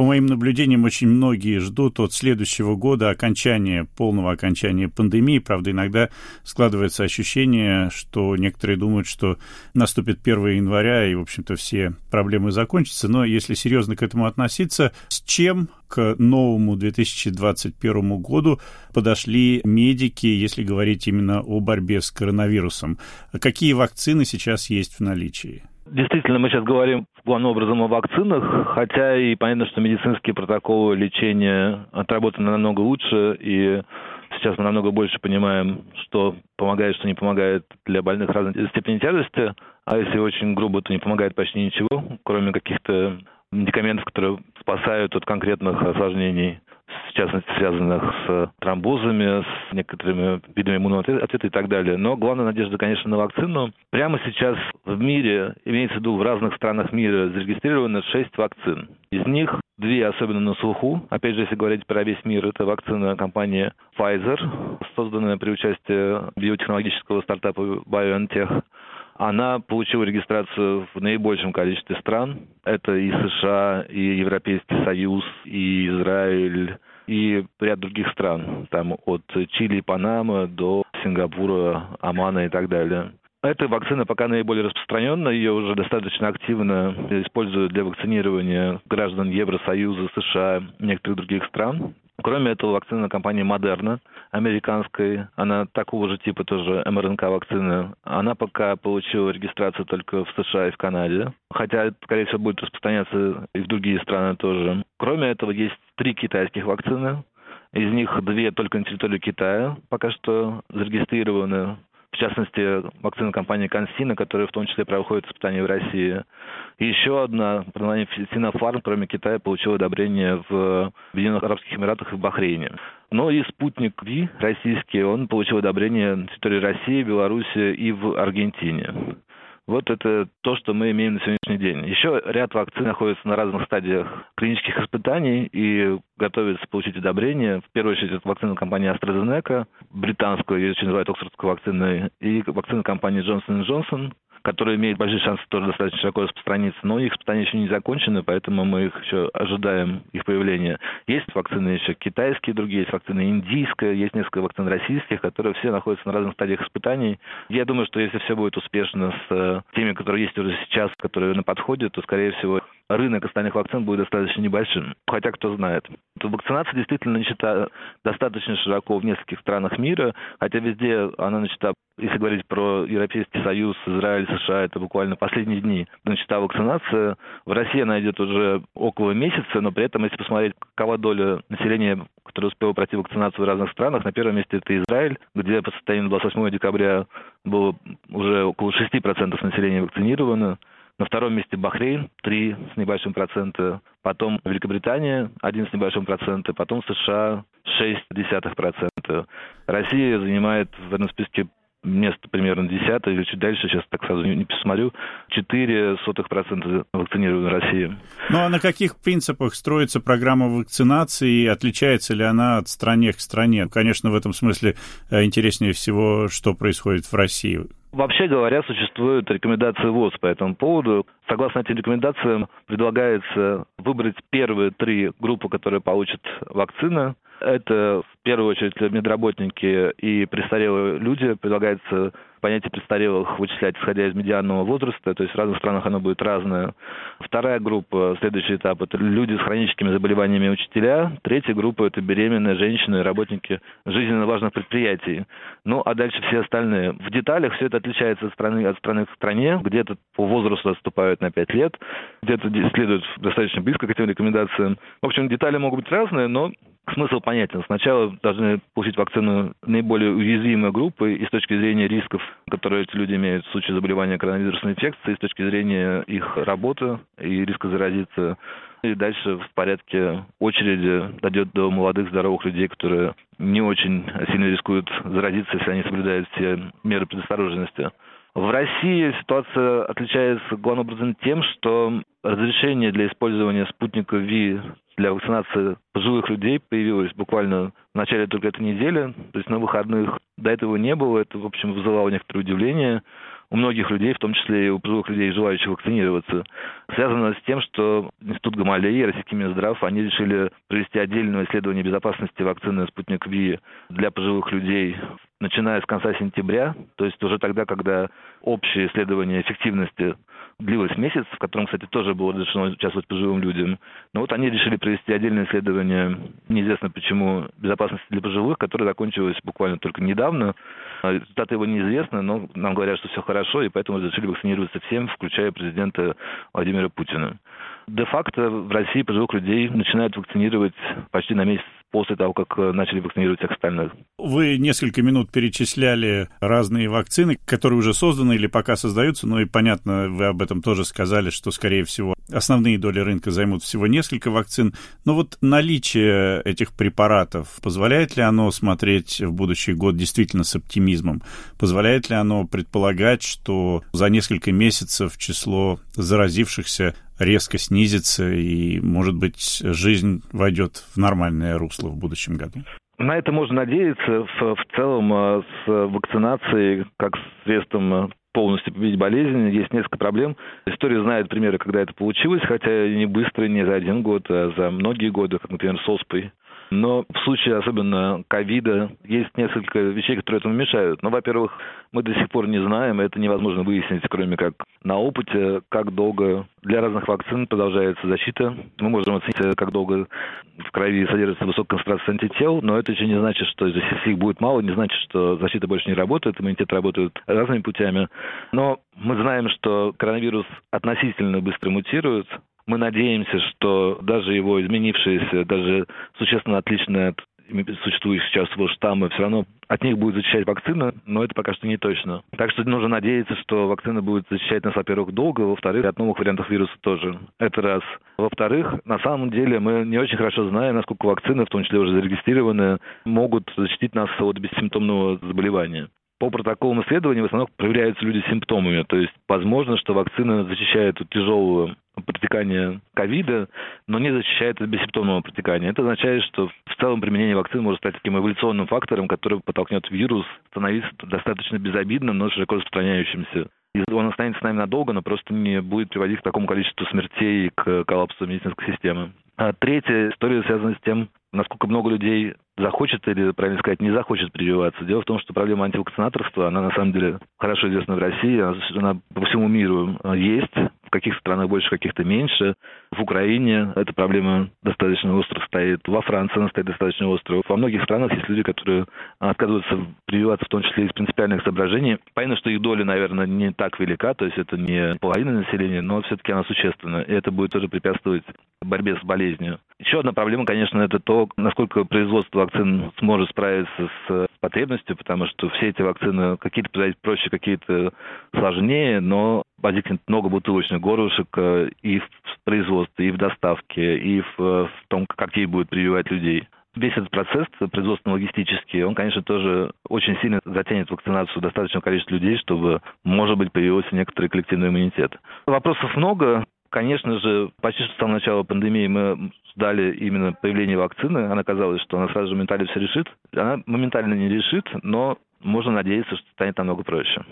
по моим наблюдениям, очень многие ждут от следующего года окончания, полного окончания пандемии. Правда, иногда складывается ощущение, что некоторые думают, что наступит 1 января, и, в общем-то, все проблемы закончатся. Но если серьезно к этому относиться, с чем к новому 2021 году подошли медики, если говорить именно о борьбе с коронавирусом? Какие вакцины сейчас есть в наличии? Действительно, мы сейчас говорим главным образом о вакцинах, хотя и понятно, что медицинские протоколы лечения отработаны намного лучше, и сейчас мы намного больше понимаем, что помогает, что не помогает для больных разной степени тяжести, а если очень грубо, то не помогает почти ничего, кроме каких-то медикаментов, которые спасают от конкретных осложнений в частности, связанных с тромбозами, с некоторыми видами иммунного ответа и так далее. Но главная надежда, конечно, на вакцину. Прямо сейчас в мире, имеется в виду в разных странах мира, зарегистрировано 6 вакцин. Из них две особенно на слуху. Опять же, если говорить про весь мир, это вакцина компании Pfizer, созданная при участии биотехнологического стартапа BioNTech. Она получила регистрацию в наибольшем количестве стран. Это и США, и Европейский Союз, и Израиль, и ряд других стран. Там от Чили, Панамы до Сингапура, Омана и так далее. Эта вакцина пока наиболее распространенная, ее уже достаточно активно используют для вакцинирования граждан Евросоюза, США, некоторых других стран. Кроме этого, вакцина компании Moderna, американской, она такого же типа тоже МРНК-вакцина, она пока получила регистрацию только в США и в Канаде, хотя, скорее всего, будет распространяться и в другие страны тоже. Кроме этого, есть три китайских вакцины, из них две только на территории Китая пока что зарегистрированы в частности, вакцина компании Консина, которая в том числе проходит испытания в России. И еще одна, под названием Синофарм, кроме Китая, получила одобрение в Объединенных Арабских Эмиратах и в Бахрейне. Но и спутник Ви, российский, он получил одобрение на территории России, Беларуси и в Аргентине. Вот это то, что мы имеем на сегодняшний день. Еще ряд вакцин находится на разных стадиях клинических испытаний и готовится получить одобрение. В первую очередь это вакцина компании AstraZeneca, британскую, ее еще называют Оксфордской вакциной, и вакцина компании Johnson Johnson, которые имеют большие шансы тоже достаточно широко распространиться, но их испытания еще не закончены, поэтому мы их еще ожидаем, их появления. Есть вакцины еще китайские, другие есть вакцины индийская, есть несколько вакцин российских, которые все находятся на разных стадиях испытаний. Я думаю, что если все будет успешно с э, теми, которые есть уже сейчас, которые на подходе, то, скорее всего, рынок остальных вакцин будет достаточно небольшим. Хотя, кто знает. Вакцинация действительно начата достаточно широко в нескольких странах мира, хотя везде она начата если говорить про Европейский Союз, Израиль, США, это буквально последние дни начата вакцинация. В России она идет уже около месяца, но при этом, если посмотреть, какова доля населения, которое успело пройти вакцинацию в разных странах, на первом месте это Израиль, где по состоянию 28 декабря было уже около 6% населения вакцинировано. На втором месте Бахрейн, 3 с небольшим процента. Потом Великобритания, 1 с небольшим процента. Потом США, 6 процента. Россия занимает в этом списке место примерно десятое или чуть дальше, сейчас так сразу не, не посмотрю, 4% вакцинированы в России. Ну а на каких принципах строится программа вакцинации? Отличается ли она от стране к стране? Конечно, в этом смысле э, интереснее всего, что происходит в России. Вообще говоря, существуют рекомендации ВОЗ по этому поводу. Согласно этим рекомендациям, предлагается выбрать первые три группы, которые получат вакцины. Это в первую очередь медработники и престарелые люди. Предлагается понятие престарелых вычислять, исходя из медианного возраста, то есть в разных странах оно будет разное. Вторая группа, следующий этап, это люди с хроническими заболеваниями учителя. Третья группа – это беременные женщины, работники жизненно важных предприятий. Ну, а дальше все остальные. В деталях все это отличается от страны, от страны к стране. Где-то по возрасту отступают на 5 лет, где-то следуют достаточно близко к этим рекомендациям. В общем, детали могут быть разные, но смысл понятен. Сначала должны получить вакцину наиболее уязвимые группы и с точки зрения рисков, которые эти люди имеют в случае заболевания коронавирусной инфекцией, и с точки зрения их работы и риска заразиться. И дальше в порядке очереди дойдет до молодых здоровых людей, которые не очень сильно рискуют заразиться, если они соблюдают все меры предосторожности. В России ситуация отличается главным образом тем, что разрешение для использования спутника ВИ для вакцинации пожилых людей появилось буквально в начале только этой недели, то есть на выходных. До этого не было, это, в общем, вызывало некоторое удивление. у многих людей, в том числе и у пожилых людей, желающих вакцинироваться, связано с тем, что Институт Гамалеи и Российский Минздрав, они решили провести отдельное исследование безопасности вакцины «Спутник Ви» для пожилых людей начиная с конца сентября, то есть уже тогда, когда общее исследование эффективности длилось месяц, в котором, кстати, тоже было разрешено участвовать пожилым людям. Но вот они решили провести отдельное исследование, неизвестно почему, безопасности для пожилых, которое закончилось буквально только недавно. Результаты его неизвестны, но нам говорят, что все хорошо, и поэтому разрешили вакцинироваться всем, включая президента Владимира Путина. Де-факто в России пожилых людей начинают вакцинировать почти на месяц после того, как э, начали вакцинировать всех остальных. Вы несколько минут перечисляли разные вакцины, которые уже созданы или пока создаются, ну и понятно, вы об этом тоже сказали, что, скорее всего, основные доли рынка займут всего несколько вакцин. Но вот наличие этих препаратов, позволяет ли оно смотреть в будущий год действительно с оптимизмом? Позволяет ли оно предполагать, что за несколько месяцев число заразившихся резко снизится и, может быть, жизнь войдет в нормальное русло в будущем году? На это можно надеяться. В, в целом э, с вакцинацией как средством э, полностью победить болезнь. Есть несколько проблем. История знает примеры, когда это получилось, хотя не быстро, не за один год, а за многие годы, как, например, с ОСПой. Но в случае особенно ковида есть несколько вещей, которые этому мешают. Ну, во-первых, мы до сих пор не знаем, это невозможно выяснить, кроме как на опыте, как долго для разных вакцин продолжается защита. Мы можем оценить, как долго в крови содержится высокая концентрация антител, но это еще не значит, что если их будет мало, не значит, что защита больше не работает, иммунитет работает разными путями. Но мы знаем, что коронавирус относительно быстро мутирует, мы надеемся, что даже его изменившиеся, даже существенно отличные от существующих сейчас штаммы, все равно от них будет защищать вакцина, но это пока что не точно. Так что нужно надеяться, что вакцина будет защищать нас, во-первых, долго, во-вторых, от новых вариантов вируса тоже. Это раз. Во-вторых, на самом деле мы не очень хорошо знаем, насколько вакцины, в том числе уже зарегистрированные, могут защитить нас от бессимптомного заболевания по протоколам исследований в основном проверяются люди с симптомами. То есть возможно, что вакцина защищает от тяжелого протекания ковида, но не защищает от бессимптомного протекания. Это означает, что в целом применение вакцины может стать таким эволюционным фактором, который подтолкнет вирус становиться достаточно безобидным, но широко распространяющимся. И он останется с нами надолго, но просто не будет приводить к такому количеству смертей и к коллапсу медицинской системы. А третья история связана с тем, насколько много людей захочет или, правильно сказать, не захочет прививаться. Дело в том, что проблема антивакцинаторства, она на самом деле хорошо известна в России, она по всему миру есть в каких-то странах больше, в каких-то меньше. В Украине эта проблема достаточно остро стоит. Во Франции она стоит достаточно остро. Во многих странах есть люди, которые отказываются прививаться, в том числе из принципиальных соображений. Понятно, что их доля, наверное, не так велика, то есть это не половина населения, но все-таки она существенна. И это будет тоже препятствовать борьбе с болезнью. Еще одна проблема, конечно, это то, насколько производство вакцин сможет справиться с потребностью, потому что все эти вакцины какие-то проще, какие-то сложнее, но возникнет много бутылочных горлышек э, и в производстве, и в доставке, и в, в том, ей будет прививать людей. Весь этот процесс производственно-логистический, он, конечно, тоже очень сильно затянет вакцинацию достаточного количества людей, чтобы, может быть, появился некоторый коллективный иммунитет. Вопросов много. Конечно же, почти что с самого начала пандемии мы ждали именно появления вакцины. Она казалось, что она сразу же моментально все решит. Она моментально не решит, но можно надеяться, что станет намного проще.